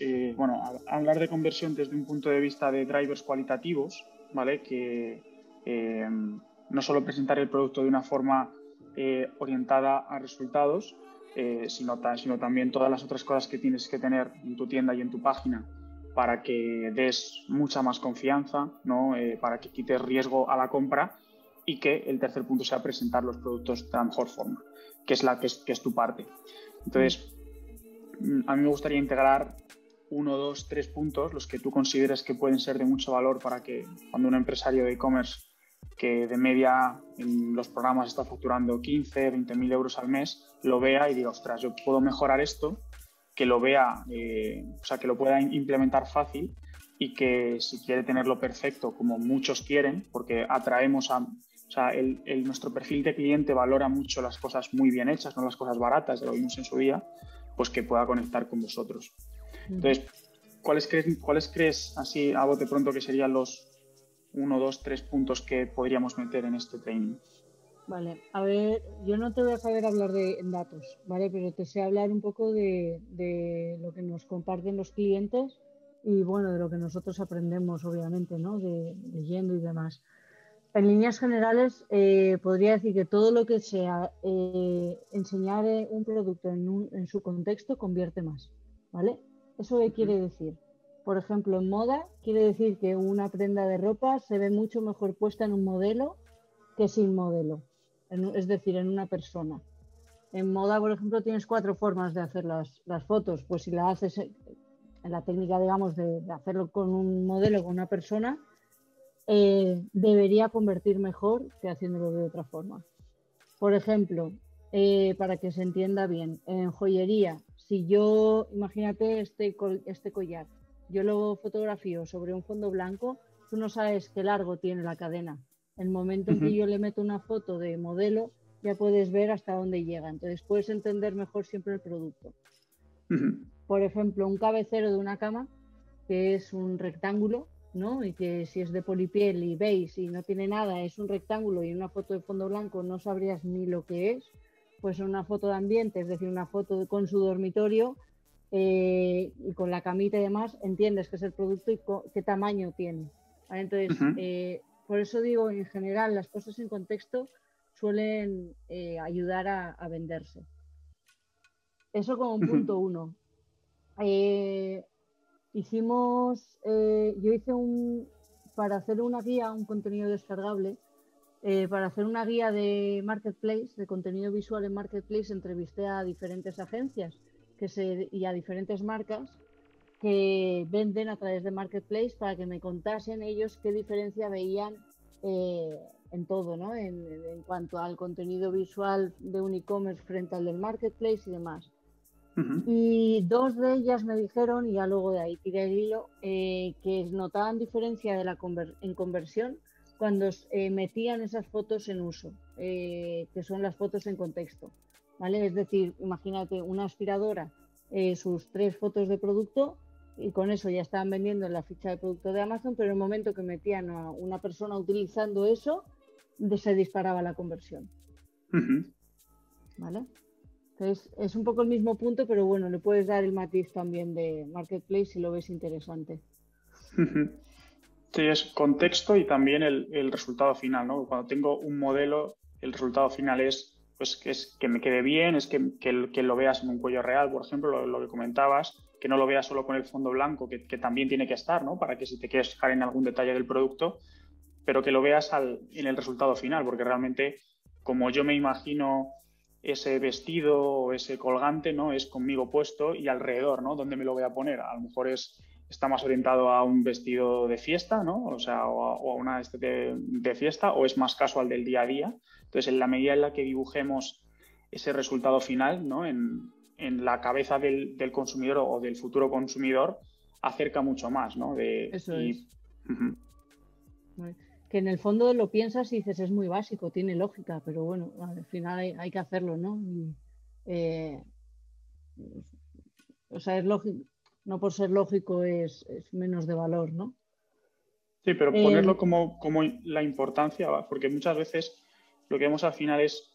eh, bueno, hablar de conversión desde un punto de vista de drivers cualitativos, ¿vale? Que eh, no solo presentar el producto de una forma eh, orientada a resultados, sino, sino también todas las otras cosas que tienes que tener en tu tienda y en tu página para que des mucha más confianza, ¿no? para que quites riesgo a la compra y que el tercer punto sea presentar los productos de la mejor forma, que es la que es, que es tu parte. Entonces, a mí me gustaría integrar uno, dos, tres puntos, los que tú consideres que pueden ser de mucho valor para que cuando un empresario de e-commerce que de media en los programas está facturando 15, 20 mil euros al mes, lo vea y diga, ostras, yo puedo mejorar esto, que lo vea, eh, o sea, que lo pueda implementar fácil y que si quiere tenerlo perfecto, como muchos quieren, porque atraemos a, o sea, el, nuestro perfil de cliente valora mucho las cosas muy bien hechas, no las cosas baratas, ya lo vimos en su día, pues que pueda conectar con vosotros. Entonces, ¿cuáles crees, ¿cuáles crees así a bote pronto que serían los uno, dos, tres puntos que podríamos meter en este training? Vale, a ver, yo no te voy a saber hablar de datos, ¿vale? Pero te sé hablar un poco de, lo que nos comparten los clientes y, bueno, de lo que nosotros aprendemos, obviamente, ¿no? De, leyendo y demás. En líneas generales, eh, podría decir que todo lo que sea eh, enseñar un producto en, su contexto convierte más, ¿vale? ¿Eso qué quiere decir? Por ejemplo, en moda quiere decir que una prenda de ropa se ve mucho mejor puesta en un modelo que sin modelo, es decir, en una persona. En moda, por ejemplo, tienes cuatro formas de hacer las, fotos. Pues si la haces en la técnica, digamos, de, hacerlo con un modelo, con una persona, eh, debería convertir mejor que haciéndolo de otra forma. Por ejemplo, eh, para que se entienda bien, en joyería si yo, imagínate este, este collar, yo lo fotografío sobre un fondo blanco, tú no sabes qué largo tiene la cadena. El momento en que yo le meto una foto de modelo, ya puedes ver hasta dónde llega. Entonces puedes entender mejor siempre el producto. Por ejemplo, un cabecero de una cama, que es un rectángulo, ¿no? Y que si es de polipiel y veis y no tiene nada, es un rectángulo y una foto de fondo blanco, no sabrías ni lo que es pues una foto de ambiente, es decir, una foto con su dormitorio eh, y con la camita y demás, entiendes qué es el producto y qué tamaño tiene. Entonces, eh, por eso digo, en general, las cosas en contexto suelen eh, ayudar a, venderse. Eso como un punto uno. hicimos, yo hice un, para hacer una guía, un contenido descargable, eh, para hacer una guía de marketplace, de contenido visual en marketplace, entrevisté a diferentes agencias que se, y a diferentes marcas que venden a través de marketplace para que me contasen ellos qué diferencia veían eh, en todo, ¿no? En, cuanto al contenido visual de un e-commerce frente al del marketplace y demás. Y dos de ellas me dijeron, y ya luego de ahí tiré el hilo, eh, que notaban diferencia de la en conversión cuando eh, metían esas fotos en uso, eh, que son las fotos en contexto. ¿vale? Es decir, imagínate una aspiradora, eh, sus tres fotos de producto y con eso ya estaban vendiendo en la ficha de producto de Amazon, pero en el momento que metían a una persona utilizando eso, se disparaba la conversión. ¿Vale? Entonces, es un poco el mismo punto, pero bueno, le puedes dar el matiz también de Marketplace si lo ves interesante. Sí, es contexto y también el, resultado final, ¿no? Cuando tengo un modelo, el resultado final es pues que, es, que me quede bien, es que, que, lo veas en un cuello real, por ejemplo, lo, que comentabas, que no lo veas solo con el fondo blanco, que, también tiene que estar, ¿no? Para que si te quieres fijar en algún detalle del producto, pero que lo veas en el resultado final, porque realmente, como yo me imagino ese vestido o ese colgante, ¿no? Es conmigo puesto y alrededor, ¿no? ¿Dónde me lo voy a poner? A lo mejor es está más orientado a un vestido de fiesta, ¿no? O sea, o a, una de, fiesta, o es más casual del día a día. Entonces, en la medida en la que dibujemos ese resultado final, ¿no? En, la cabeza del, consumidor o del futuro consumidor, acerca mucho más, ¿no? De, Eso es. Que en el fondo lo piensas y dices, es muy básico, tiene lógica, pero bueno, al final hay, que hacerlo, ¿no? Eh, o sea, es lógico no por ser lógico es, menos de valor, ¿no? Sí, pero ponerlo eh, como, como, la importancia, porque muchas veces lo que vemos al final es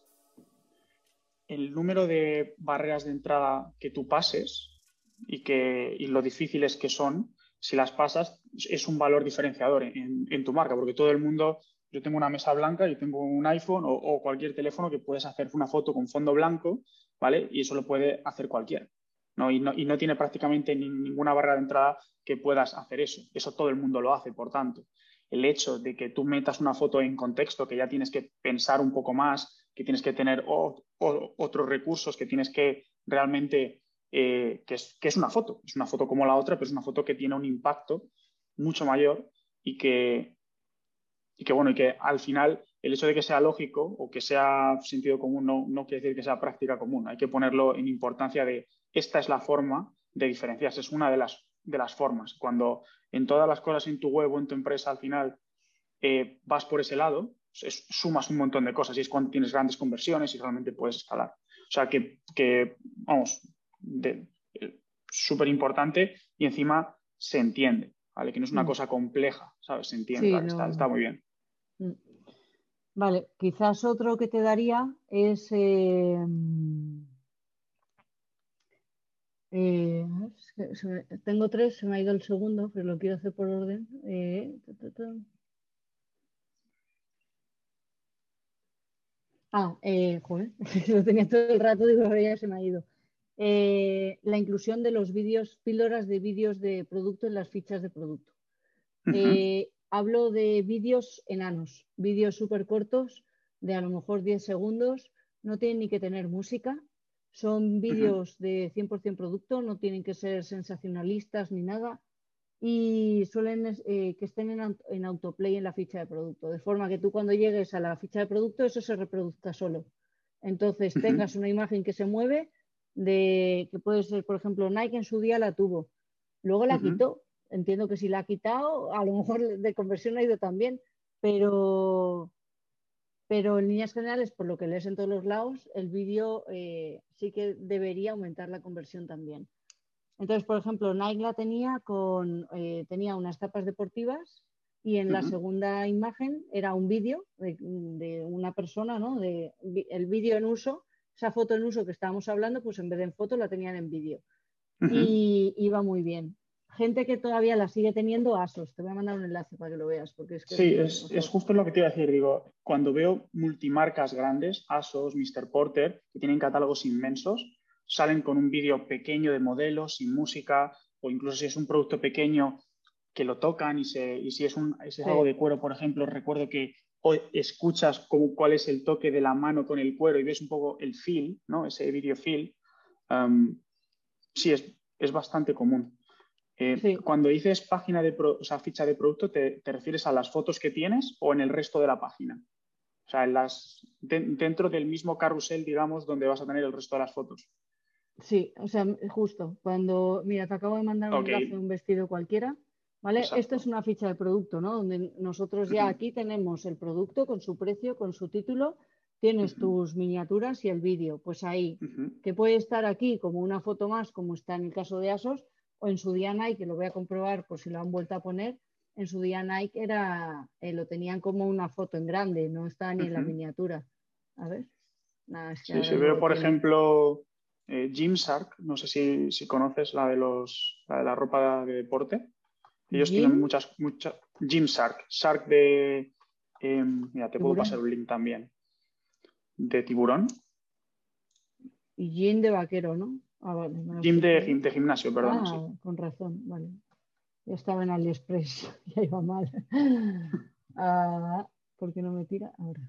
el número de barreras de entrada que tú pases, y, que, y lo difíciles que son, si las pasas, es un valor diferenciador en, tu marca, porque todo el mundo, yo tengo una mesa blanca, yo tengo un iPhone o, cualquier teléfono que puedes hacer una foto con fondo blanco, ¿vale? Y eso lo puede hacer cualquiera. ¿No? Y, no, y no tiene prácticamente ninguna barrera de entrada que puedas hacer eso. Eso todo el mundo lo hace, por tanto. El hecho de que tú metas una foto en contexto, que ya tienes que pensar un poco más, que tienes que tener otros recursos, que tienes que realmente, eh, que, es, que es una foto, es una foto como la otra, pero es una foto que tiene un impacto mucho mayor y que, y que bueno, y que al final el hecho de que sea lógico o que sea sentido común no, no quiere decir que sea práctica común. Hay que ponerlo en importancia de esta es la forma de diferenciarse, es una de las, de las formas. Cuando en todas las cosas en tu web o en tu empresa al final eh, vas por ese lado, sumas un montón de cosas y es cuando tienes grandes conversiones y realmente puedes escalar. O sea que, que vamos, súper importante y encima se entiende, ¿vale? Que no es una mm. cosa compleja, ¿sabes? Se entiende, está, muy bien. Mm. Vale, quizás otro que te daría es... Eh, eh, tengo tres, se me ha ido el segundo, pero lo quiero hacer por orden. Eh, ah, eh, joder, lo tenía todo el rato, digo, ya se me ha ido. la inclusión de los vídeos, píldoras de vídeos de producto en las fichas de producto. hablo de vídeos enanos, vídeos súper cortos, de a lo mejor 10 segundos, no tienen ni que tener música, son vídeos de 100% producto, no tienen que ser sensacionalistas ni nada y suelen eh, que estén en, autoplay en la ficha de producto, de forma que tú cuando llegues a la ficha de producto eso se reproduzca solo. Entonces tengas una imagen que se mueve de que puede ser, por ejemplo, Nike en su día la tuvo, luego la quitó. Entiendo que si la ha quitado, a lo mejor de conversión ha ido también, pero pero en líneas generales, por lo que lees en todos los lados, el vídeo eh, sí que debería aumentar la conversión también. Entonces, por ejemplo, Nike la tenía con eh, tenía unas tapas deportivas y en la segunda imagen era un vídeo de, una persona, ¿no? De, el vídeo en uso, esa foto en uso que estábamos hablando, pues en vez de en foto la tenían en vídeo. Y iba muy bien gente que todavía la sigue teniendo ASOS. Te voy a mandar un enlace para que lo veas. Porque es sí, es, justo lo que te iba a decir. Digo, cuando veo multimarcas grandes, ASOS, Mr. Porter, que tienen catálogos inmensos, salen con un vídeo pequeño de modelos, sin música, o incluso si es un producto pequeño que lo tocan y, si es, un, algo de cuero, por ejemplo, recuerdo que escuchas cuál es el toque de la mano con el cuero y ves un poco el feel, ¿no? ese vídeo feel. Um, sí, es, es bastante común. Eh, cuando dices página de o sea, ficha de producto, te, refieres a las fotos que tienes o en el resto de la página? O sea, en las, dentro del mismo carrusel, digamos, donde vas a tener el resto de las fotos. Sí, o sea, justo. Cuando, mira, te acabo de mandar un okay. un vestido cualquiera, ¿vale? Esto es una ficha de producto, ¿no? Donde nosotros ya aquí tenemos el producto con su precio, con su título, tienes tus miniaturas y el vídeo. Pues ahí, que puede estar aquí como una foto más, como está en el caso de ASOS, o en su día Nike, que lo voy a comprobar por si lo han vuelto a poner, en su día Nike era, eh, lo tenían como una foto en grande, no está ni en la miniatura. A ver. sí, si veo, por ejemplo, eh, Gymshark, no sé si, conoces la de, los, la de la ropa de deporte. Ellos tienen muchas, muchas. Gymshark, Shark de. Em, mira, te puedo pasar un link también. De tiburón. Y jean de vaquero, ¿no? Ah, Gym de, gimnasio, perdón. Ah, con razón, vale. Ya estaba en AliExpress, ya iba mal. Ah, ¿Por qué no me tira? Ahora.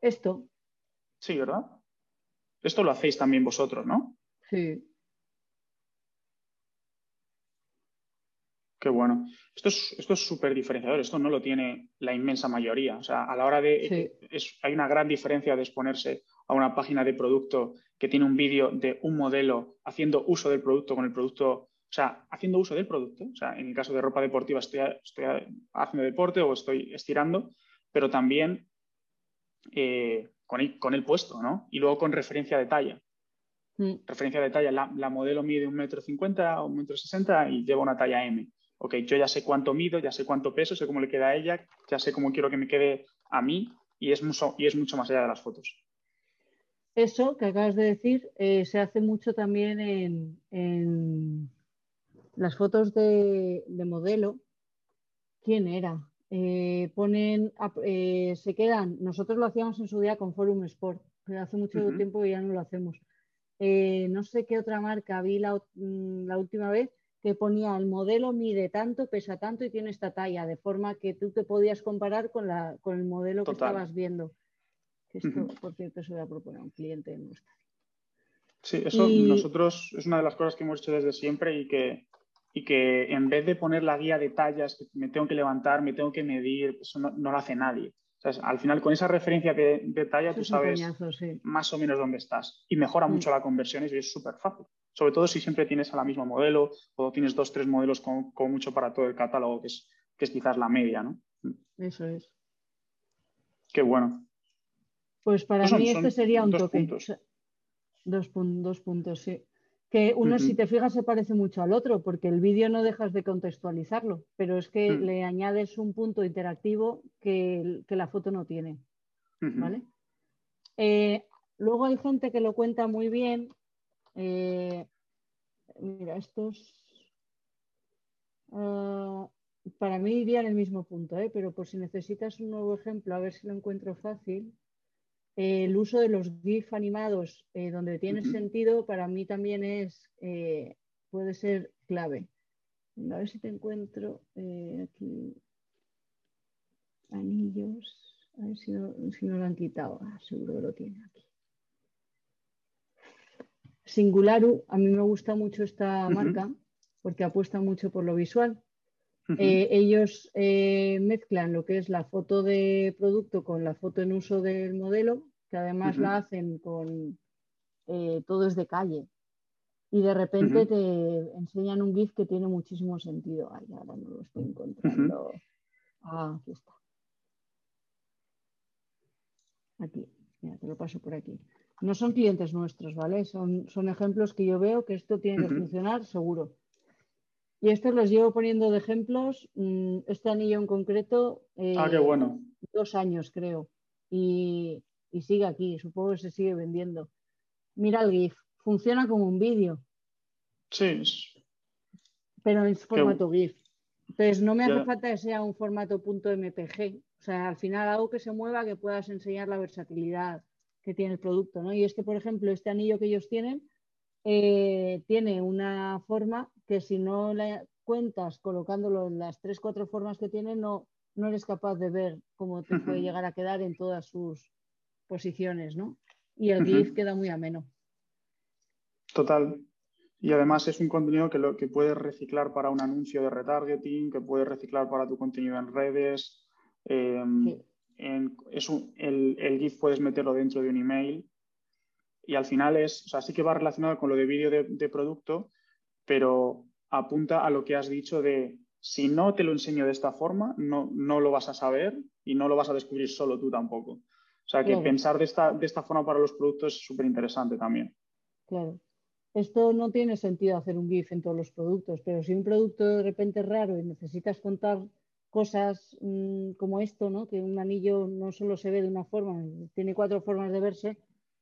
Esto. Sí, ¿verdad? Esto lo hacéis también vosotros, ¿no? Sí. Qué bueno. Esto es esto es súper diferenciador. Esto no lo tiene la inmensa mayoría. O sea, a la hora de. hay una gran diferencia de exponerse a una página de producto que tiene un vídeo de un modelo haciendo uso del producto con el producto, o sea, haciendo uso del producto. O sea, en el caso de ropa deportiva estoy, estoy haciendo deporte o estoy estirando, pero también eh, con, el, con, el, puesto, ¿no? Y luego con referencia de talla. Mm. Referencia de talla, la, modelo mide un metro cincuenta o un metro sesenta y lleva una talla M. Ok, yo ya sé cuánto mido, ya sé cuánto peso, sé cómo le queda a ella, ya sé cómo quiero que me quede a mí y es mucho, y es mucho más allá de las fotos. Eso que acabas de decir eh, se hace mucho también en, las fotos de, modelo. ¿Quién era? Eh, ponen, eh, se quedan, nosotros lo hacíamos en su día con Forum Sport, pero hace mucho tiempo que ya no lo hacemos. no sé qué otra marca vi la, mm, la última vez que ponía el modelo mide tanto, pesa tanto y tiene esta talla, de forma que tú te podías comparar con, la, con el modelo que estabas viendo. Esto, por cierto, se lo a proponer a un cliente en nuestra. Sí, eso nosotros es una de las cosas que hemos hecho desde siempre y que, y que en vez de poner la guía de tallas, que me tengo que levantar, me tengo que medir, eso no, lo hace nadie. al final, con esa referencia de, talla, tú sabes más o menos dónde estás. Y mejora mm. mucho la conversión y es súper fácil sobre todo si siempre tienes a la misma modelo o tienes dos, tres modelos con, mucho para todo el catálogo, que es, que es quizás la media, ¿no? Eso es. Qué bueno. Pues para mí este sería un toque. Dos, puntos, sí. Que uno, si te fijas, se parece mucho al otro, porque el vídeo no dejas de contextualizarlo, pero es que mm. le añades un punto interactivo que, la foto no tiene. ¿Vale? Eh, luego hay gente que lo cuenta muy bien eh, mira, estos ah, para mí iría en el mismo punto, ¿eh? pero por si necesitas un nuevo ejemplo, a ver si lo encuentro fácil. El uso de los GIF animados eh, donde tiene sentido para mí también es puede ser clave. A ver si te encuentro aquí anillos. A ver si no, si no lo han quitado. Ah, seguro que lo tiene aquí. Singularu, a mí me gusta mucho esta marca porque apuesta mucho por lo visual. Eh, ellos eh, mezclan lo que es la foto de producto con la foto en uso del modelo, que además la hacen con eh, todo es de calle. Y de repente te enseñan un GIF que tiene muchísimo sentido. Ay, ahora no lo estoy encontrando. Ah, aquí está. Aquí, mira, te lo paso por aquí. No son clientes nuestros, ¿vale? Son, son ejemplos que yo veo que esto tiene que funcionar seguro. Y estos los llevo poniendo de ejemplos. Mm, este anillo en concreto. ah, qué bueno. Dos años, creo. Y, sigue aquí. Supongo que se sigue vendiendo. Mira el GIF. Funciona como un vídeo. Sí. Pero en formato GIF. Entonces, no me hace falta que sea un formato .mpg. O sea, al final algo que se mueva, que puedas enseñar la versatilidad que tiene el producto. ¿no? Y este, por ejemplo, este anillo que ellos tienen, eh, tiene una forma que si no la cuentas colocándolo en las tres, cuatro formas que tiene, no, no eres capaz de ver cómo te puede llegar a quedar en todas sus posiciones, ¿no? Y el GIF queda muy ameno. Total. Y además es un contenido que, lo, que puedes reciclar para un anuncio de retargeting, que puedes reciclar para tu contenido en redes. Em, es el, GIF puedes meterlo dentro de un email y al final es, o sea, sí que va relacionado con lo de vídeo de, producto, pero apunta a lo que has dicho de si no te lo enseño de esta forma, no, no lo vas a saber y no lo vas a descubrir solo tú tampoco. O sea, que pensar de esta, de esta forma para los productos es súper interesante también. Claro. Esto no tiene sentido hacer un GIF en todos los productos, pero si un producto de repente es raro y necesitas contar cosas mm, como esto, ¿no? que un anillo no solo se ve de una forma, tiene cuatro formas de verse,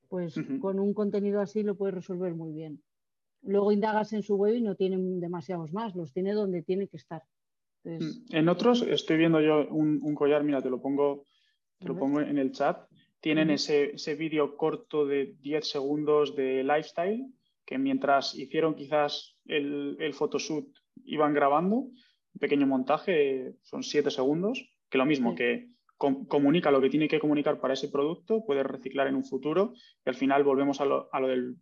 pues con un contenido así lo puedes resolver muy bien. Luego indagas en su web y no tienen demasiados más, los tiene donde tiene que estar. Mm, en otros estoy viendo yo un, collar, mira, te lo pongo, te lo pongo en el chat. Tienen ese, ese vídeo corto de 10 segundos de lifestyle que mientras hicieron quizás el, el photoshoot iban grabando un pequeño montaje, son siete segundos, que lo mismo, que comunica lo que tiene que comunicar para ese producto, puede reciclar en un futuro y al final volvemos a lo, del,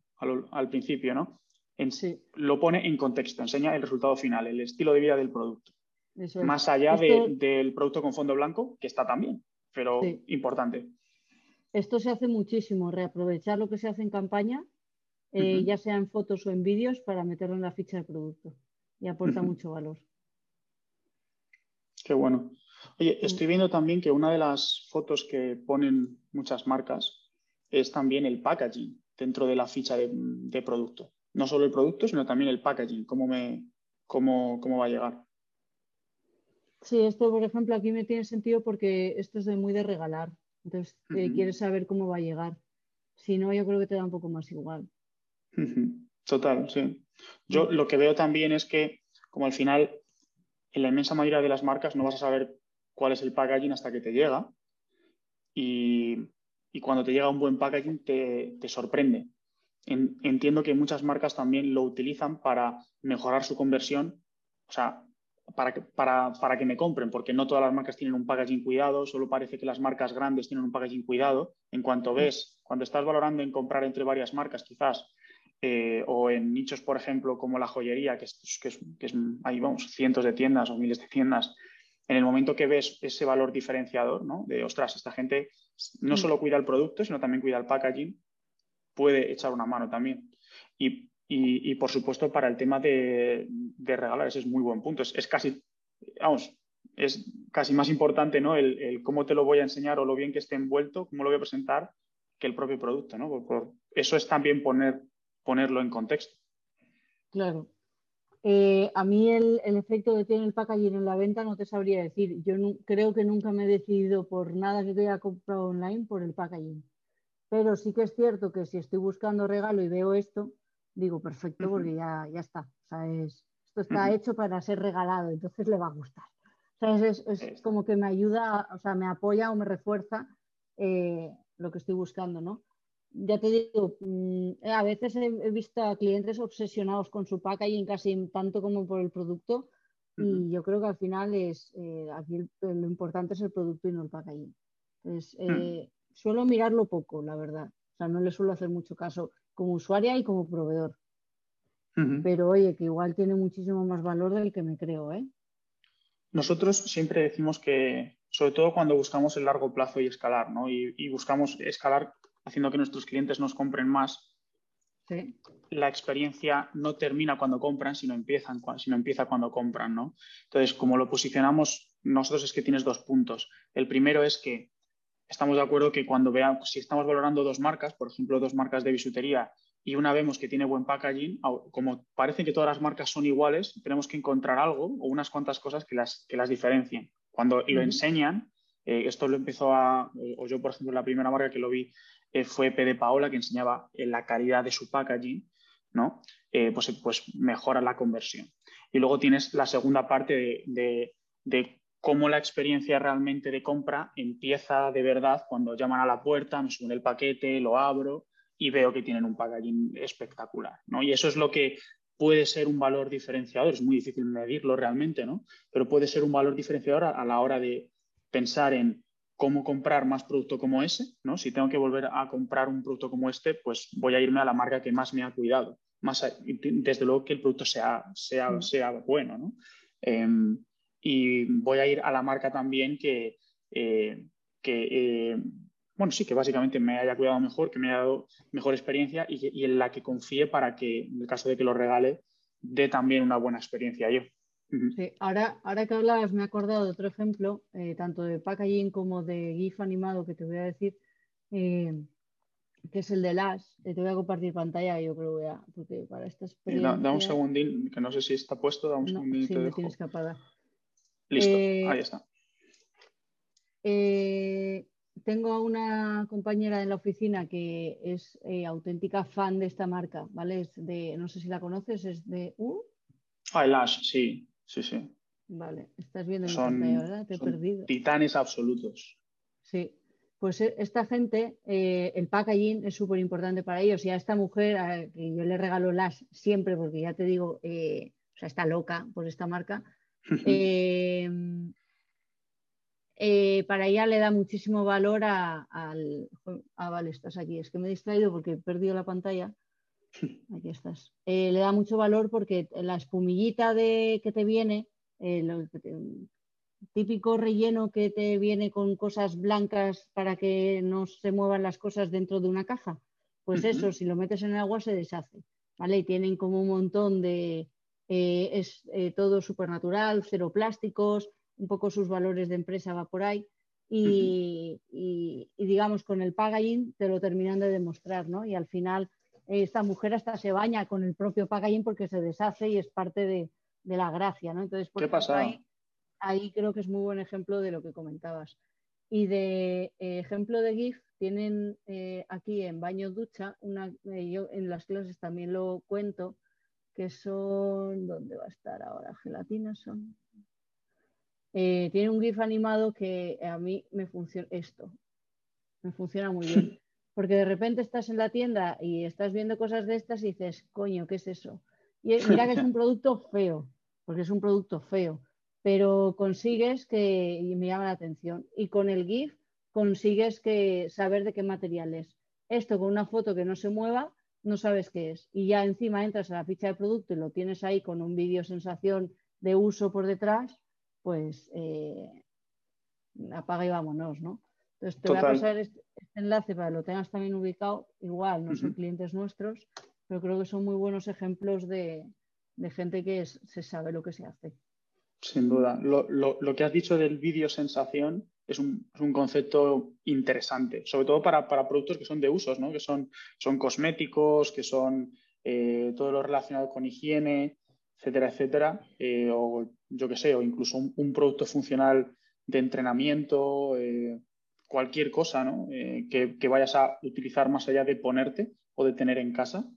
al principio, ¿no? En, Lo pone en contexto, enseña el resultado final, el estilo de vida del producto. Más allá del producto con fondo blanco, que está también, pero importante. Esto se hace muchísimo, reaprovechar lo que se hace en campaña, eh, ya sea en fotos o en vídeos, para meterlo en la ficha de producto y aporta mucho valor. Qué bueno. Oye, estoy viendo también que una de las fotos que ponen muchas marcas es también el packaging dentro de la ficha de, producto. No solo el producto, sino también el packaging, cómo, me, cómo, cómo va a llegar. Sí, esto, por ejemplo, aquí me tiene sentido porque esto es de muy de regalar. Entonces, eh, quieres saber cómo va a llegar. Si no, yo creo que te da un poco más igual. Total, sí. Yo lo que veo también es que, como al final, en la inmensa mayoría de las marcas no vas a saber cuál es el packaging hasta que te llega. Y, cuando te llega un buen packaging te, sorprende. Entiendo que muchas marcas también lo utilizan para mejorar su conversión, o sea, para que, para, para que me compren, porque no todas las marcas tienen un packaging cuidado, solo parece que las marcas grandes tienen un packaging cuidado. En cuanto ves, cuando estás valorando en comprar entre varias marcas, quizás eh, o en nichos, por ejemplo, como la joyería, que, es, que, es, ahí vamos, cientos de tiendas o miles de tiendas, en el momento que ves ese valor diferenciador, ¿no? De, ostras, esta gente no mm. solo cuida el producto, sino también cuida el packaging, puede echar una mano también. Y, y, por supuesto, para el tema de, regalar, ese es muy buen punto. Es, es, casi, vamos, es casi más importante, ¿no? El, cómo te lo voy a enseñar o lo bien que esté envuelto, cómo lo voy a presentar, que el propio producto, ¿no? por, eso es también poner ponerlo en contexto. Claro. Eh, a mí el, efecto que tiene el packaging en la venta no te sabría decir. Yo creo que nunca me he decidido por nada que haya comprado online por el packaging. Pero sí que es cierto que si estoy buscando regalo y veo esto, digo, perfecto, porque ya, ya está. esto está hecho para ser regalado, entonces le va a gustar. Es, como que me ayuda, o sea, me apoya o me refuerza eh, lo que estoy buscando, ¿no? ya te digo, mm, a veces he, visto a clientes obsesionados con su packaging casi tanto como por el producto y yo creo que al final es, eh, aquí lo importante es el producto y no el packaging. Entonces, hmm. eh, suelo mirarlo poco, la verdad. O sea, no le suelo hacer mucho caso como usuaria y como proveedor. Pero oye, que igual tiene muchísimo más valor del que me creo, ¿eh? Nosotros siempre decimos que, sobre todo cuando buscamos el largo plazo y escalar, ¿no? y buscamos escalar haciendo que nuestros clientes nos compren más, la experiencia no termina cuando compran, sino, empiezan, sino empieza cuando compran, ¿no? Entonces, como lo posicionamos nosotros es que tienes dos puntos. El primero es que estamos de acuerdo que cuando veamos, si estamos valorando dos marcas, por ejemplo, dos marcas de bisutería, y una vemos que tiene buen packaging, como parece que todas las marcas son iguales, tenemos que encontrar algo o unas cuantas cosas que las, que las diferencien. Cuando lo enseñan, eh, esto lo empezó a, o yo por ejemplo, la primera marca que lo vi eh, fue P Paola, que enseñaba eh, la calidad de su packaging, ¿no? Pues, pues, mejora la conversión. Y luego tienes la segunda parte de, cómo la experiencia realmente de compra empieza de verdad cuando llaman a la puerta, me suben el paquete, lo abro y veo que tienen un packaging espectacular, ¿no? Y eso es lo que puede ser un valor diferenciador, es muy difícil medirlo realmente, ¿no? Pero puede ser un valor diferenciador a la hora de pensar en cómo comprar más producto como ese, ¿no? Si tengo que volver a comprar un producto como este, pues voy a irme a la marca que más me ha cuidado. Más desde luego que el producto sea, sea, mm. sea bueno, ¿no? Em, y voy a ir a la marca también que, eh, que eh, bueno, sí, que básicamente me haya cuidado mejor, que me haya dado mejor experiencia y, y en la que confíe para que, en el caso de que lo regale, dé también una buena experiencia yo. Sí, ahora, ahora que hablabas, me he acordado de otro ejemplo, eh, tanto de packaging como de GIF animado que te voy a decir, eh, que es el de las. te voy a compartir pantalla, yo creo, voy a, porque para esta experiencia... Da, un segundín, que no sé si está puesto, da un segundín. Sí, me tienes que apagar. Listo, eh, ahí está. tengo a una compañera en la oficina que es auténtica fan de esta marca, ¿vale? Es de, no sé si la conoces, es de... Uh, Ah, el Ash, sí. Sí, sí. Vale, estás viendo en son, pantalla, ¿verdad? Te he perdido. Titanes absolutos. Sí, pues eh, esta gente, eh, el packaging es súper importante para ellos. Y a esta mujer, que yo le regalo las siempre, porque ya te digo, eh, o sea, está loca por esta marca. para ella le da muchísimo valor a, al. Ah, vale, estás aquí. Es que me he distraído porque he perdido la pantalla. Aquí estás. Eh, le da mucho valor porque la espumillita de, que te viene, el eh, típico relleno que te viene con cosas blancas para que no se muevan las cosas dentro de una caja, pues eso, si lo metes en el agua se deshace. ¿vale? Y tienen como un montón de... Eh, es todo súper natural, cero plásticos, un poco sus valores de empresa va por ahí. Y, y, digamos con el packaging te lo terminan de demostrar, ¿no? Y al final esta mujer hasta se baña con el propio packaging porque se deshace y es parte de, la gracia, ¿no? Entonces, ¿Qué pasa? Ahí, ahí, creo que es muy buen ejemplo de lo que comentabas. Y de eh, ejemplo de GIF tienen eh, aquí en baño ducha, una, yo en las clases también lo cuento, que son, ¿dónde va a estar ahora? Gelatinas son. tiene un GIF animado que a mí me funciona esto, me funciona muy bien. Porque de repente estás en la tienda y estás viendo cosas de estas y dices, coño, ¿qué es eso? Y mira que es un producto feo, porque es un producto feo, pero consigues que, y me llama la atención, y con el GIF consigues que saber de qué material es. Esto con una foto que no se mueva, no sabes qué es. Y ya encima entras a la ficha de producto y lo tienes ahí con un vídeo sensación de uso por detrás, pues eh, apaga y vámonos, ¿no? Entonces te voy a pasar este, este, enlace para que lo tengas también ubicado. Igual, no son clientes nuestros, pero creo que son muy buenos ejemplos de, gente que se sabe lo que se hace. Sin duda. Lo, que has dicho del vídeo sensación es un, concepto interesante, sobre todo para, productos que son de usos, ¿no? que son, son cosméticos, que son eh, todo lo relacionado con higiene, etcétera, etcétera, eh, o yo qué sé, o incluso un, producto funcional de entrenamiento, eh, cualquier cosa ¿no? Eh, que, vayas a utilizar más allá de ponerte o de tener en casa,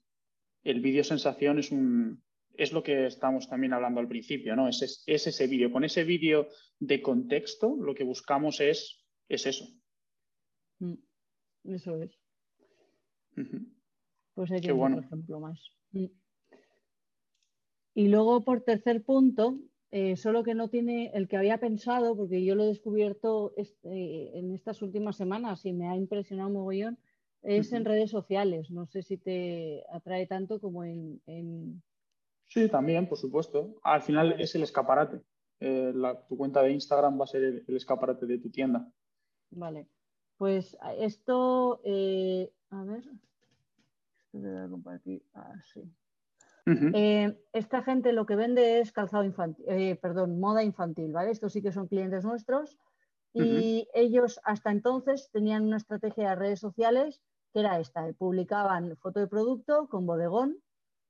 el vídeo sensación es, un, es lo que estamos también hablando al principio, ¿no? Es, ese vídeo. Con ese vídeo de contexto, lo que buscamos es, es eso. Mm, eso es. Pues hay que bueno. ejemplo más. Mm. Y luego, por tercer punto, eh, solo que no tiene el que había pensado, porque yo lo he descubierto este, en estas últimas semanas y me ha impresionado un mogollón, es en redes sociales. No sé si te atrae tanto como en, Sí, también, por supuesto. Al final es el escaparate. Eh, tu cuenta de Instagram va a ser el, escaparate de tu tienda. Vale. Pues esto, eh, a ver, esto te voy a compartir. Ah, sí. Eh, esta gente lo que vende es calzado infantil, eh, perdón, moda infantil, ¿vale? Estos sí que son clientes nuestros y ellos hasta entonces tenían una estrategia de redes sociales que era esta, publicaban foto de producto con bodegón,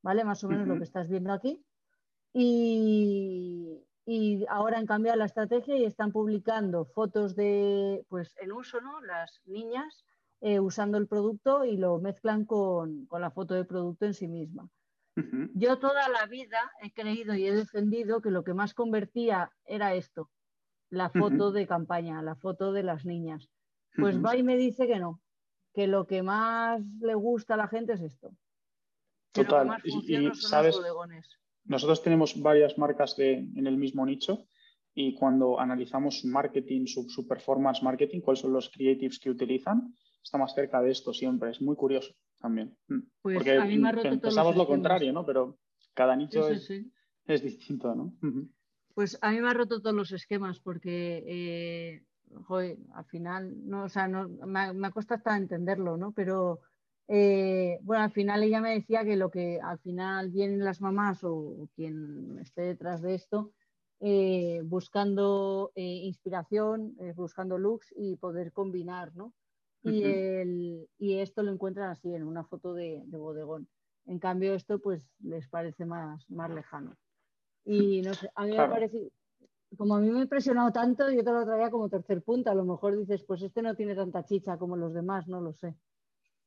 ¿vale? Más o menos lo que estás viendo aquí. Y, ahora han cambiado la estrategia y están publicando fotos de, pues, en uso, ¿no? Las niñas eh, usando el producto y lo mezclan con, con la foto de producto en sí misma. Yo toda la vida he creído y he defendido que lo que más convertía era esto, la foto de campaña, la foto de las niñas. Pues va y me dice que no, que lo que más le gusta a la gente es esto. Total. y, sabes, nosotros tenemos varias marcas en el mismo nicho y cuando analizamos su marketing, su, su performance marketing, cuáles son los creatives que utilizan, está más cerca de esto siempre. Es muy curioso también. Mm. Pues Porque a mí me ha roto pensamos lo contrario, ¿no? Pero cada nicho es, distinto, ¿no? Pues a mí me ha roto todos los esquemas porque, eh, joder, al final, no, o sea, no, me, me cuesta hasta entenderlo, ¿no? Pero, eh, bueno, al final ella me decía que lo que al final vienen las mamás o, quien esté detrás de esto, eh, buscando inspiración, buscando looks y poder combinar, ¿no? y, el, y esto lo encuentran así en una foto de, bodegón. En cambio, esto pues les parece más, más lejano. Y no sé, a mí me parece, como a mí me ha impresionado tanto, yo te lo traía como tercer punto. A lo mejor dices, pues este no tiene tanta chicha como los demás, no lo sé.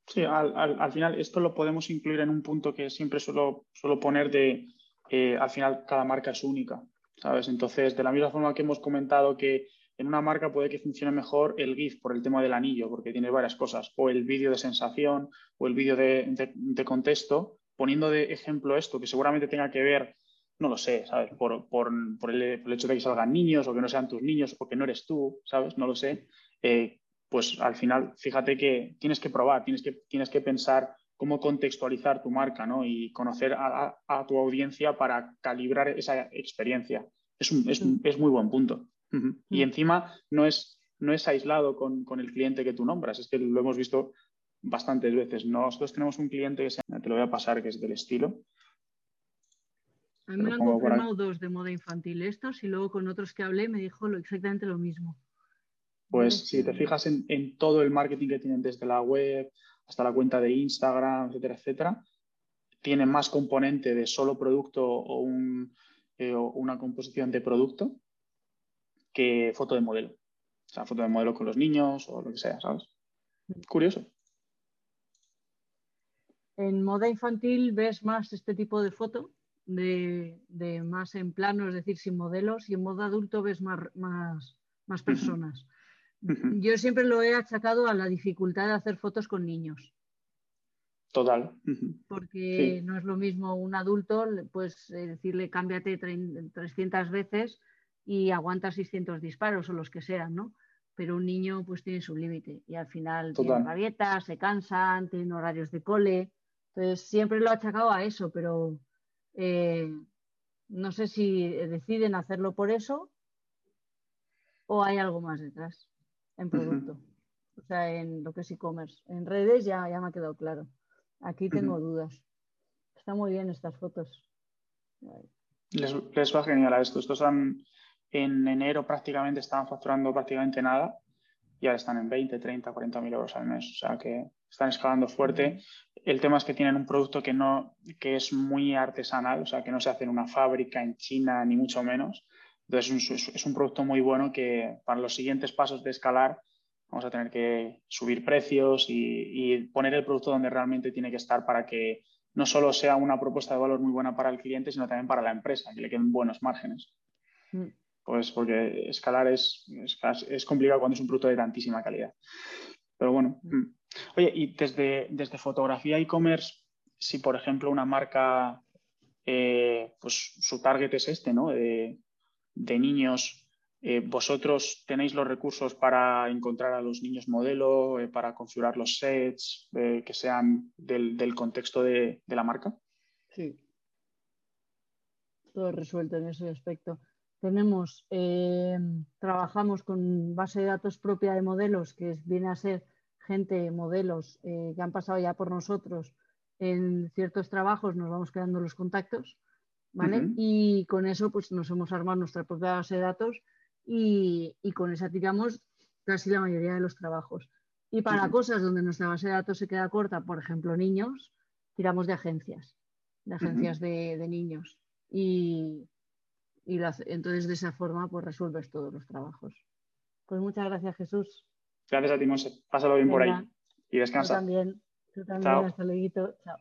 Sí, al, al, final esto lo podemos incluir en un punto que siempre suelo, suelo poner de, eh, al final cada marca es única, ¿sabes? Entonces, de la misma forma que hemos comentado que en una marca puede que funcione mejor el GIF por el tema del anillo, porque tiene varias cosas, o el vídeo de sensación, o el vídeo de, contexto, poniendo de ejemplo esto, que seguramente tenga que ver, no lo sé, ¿sabes? Por, el, hecho de que salgan niños, o que no sean tus niños, o que no eres tú, ¿sabes? No lo sé. Eh, pues al final, fíjate que tienes que probar, tienes que, tienes que pensar cómo contextualizar tu marca, ¿no? Y conocer a, tu audiencia para calibrar esa experiencia. Es, es muy buen punto. Y mm. encima no es, no es aislado con, el cliente que tú nombras, es que lo hemos visto bastantes veces. Nosotros tenemos un cliente que se, te lo voy a pasar, que es del estilo. A mí me han confirmado dos de moda infantil estos y luego con otros que hablé me dijo lo, exactamente lo mismo. Pues si te fijas en, todo el marketing que tienen desde la web hasta la cuenta de Instagram, etcétera, etcétera, tiene más componente de solo producto o, un, eh, o una composición de producto que foto de modelo. O sea, foto de modelo con los niños o lo que sea, ¿sabes? Curioso. En moda infantil ves más este tipo de foto, de, más en plano, es decir, sin modelos, y en moda adulto ves más, más, personas. Yo siempre lo he achacado a la dificultad de hacer fotos con niños. Total. Porque no es lo mismo un adulto, pues decirle cámbiate 300 veces y aguanta 600 disparos o los que sean, ¿no? Pero un niño pues tiene su límite y al final tiene rabietas, se cansan, tienen horarios de cole. Entonces siempre lo he achacado a eso, pero eh, no sé si deciden hacerlo por eso o hay algo más detrás en producto. O sea, en lo que es e-commerce. En redes ya, ya me ha quedado claro. Aquí tengo dudas. Está muy bien estas fotos. Les, va genial a esto. Estos han, en enero prácticamente estaban facturando prácticamente nada y ahora están en 20, 30, 40 mil euros al mes. O sea que están escalando fuerte. El tema es que tienen un producto que, no, que es muy artesanal, o sea que no se hace en una fábrica en China ni mucho menos. Entonces es un, es un producto muy bueno que para los siguientes pasos de escalar Vamos a tener que subir precios y, poner el producto donde realmente tiene que estar para que no solo sea una propuesta de valor muy buena para el cliente, sino también para la empresa, que le queden buenos márgenes. Mm. Pues porque escalar es, es, complicado cuando es un producto de tantísima calidad. Pero bueno. Mm. Mm. Oye, y desde, desde fotografía e-commerce, si por ejemplo una marca, eh, pues su target es este, ¿no? De niños eh, ¿Vosotros tenéis los recursos para encontrar a los niños modelo, eh, para configurar los sets eh, que sean del, contexto de, la marca? Sí. Todo resuelto en ese aspecto. Tenemos, trabajamos con base de datos propia de modelos, que viene a ser gente, modelos que han pasado ya por nosotros en ciertos trabajos, nos vamos quedando los contactos, ¿vale? Y con eso pues nos hemos armado nuestra propia base de datos y, con esa tiramos casi la mayoría de los trabajos. Y para cosas donde nuestra base de datos se queda corta, por ejemplo, niños, tiramos de agencias, de agencias de, niños. Y, entonces de esa forma pues resuelves todos los trabajos. Pues muchas gracias, Jesús. Gracias a ti, Monse. Pásalo bien por ahí. Y descansa. Tú también. Tú también. Hasta luego. Chao.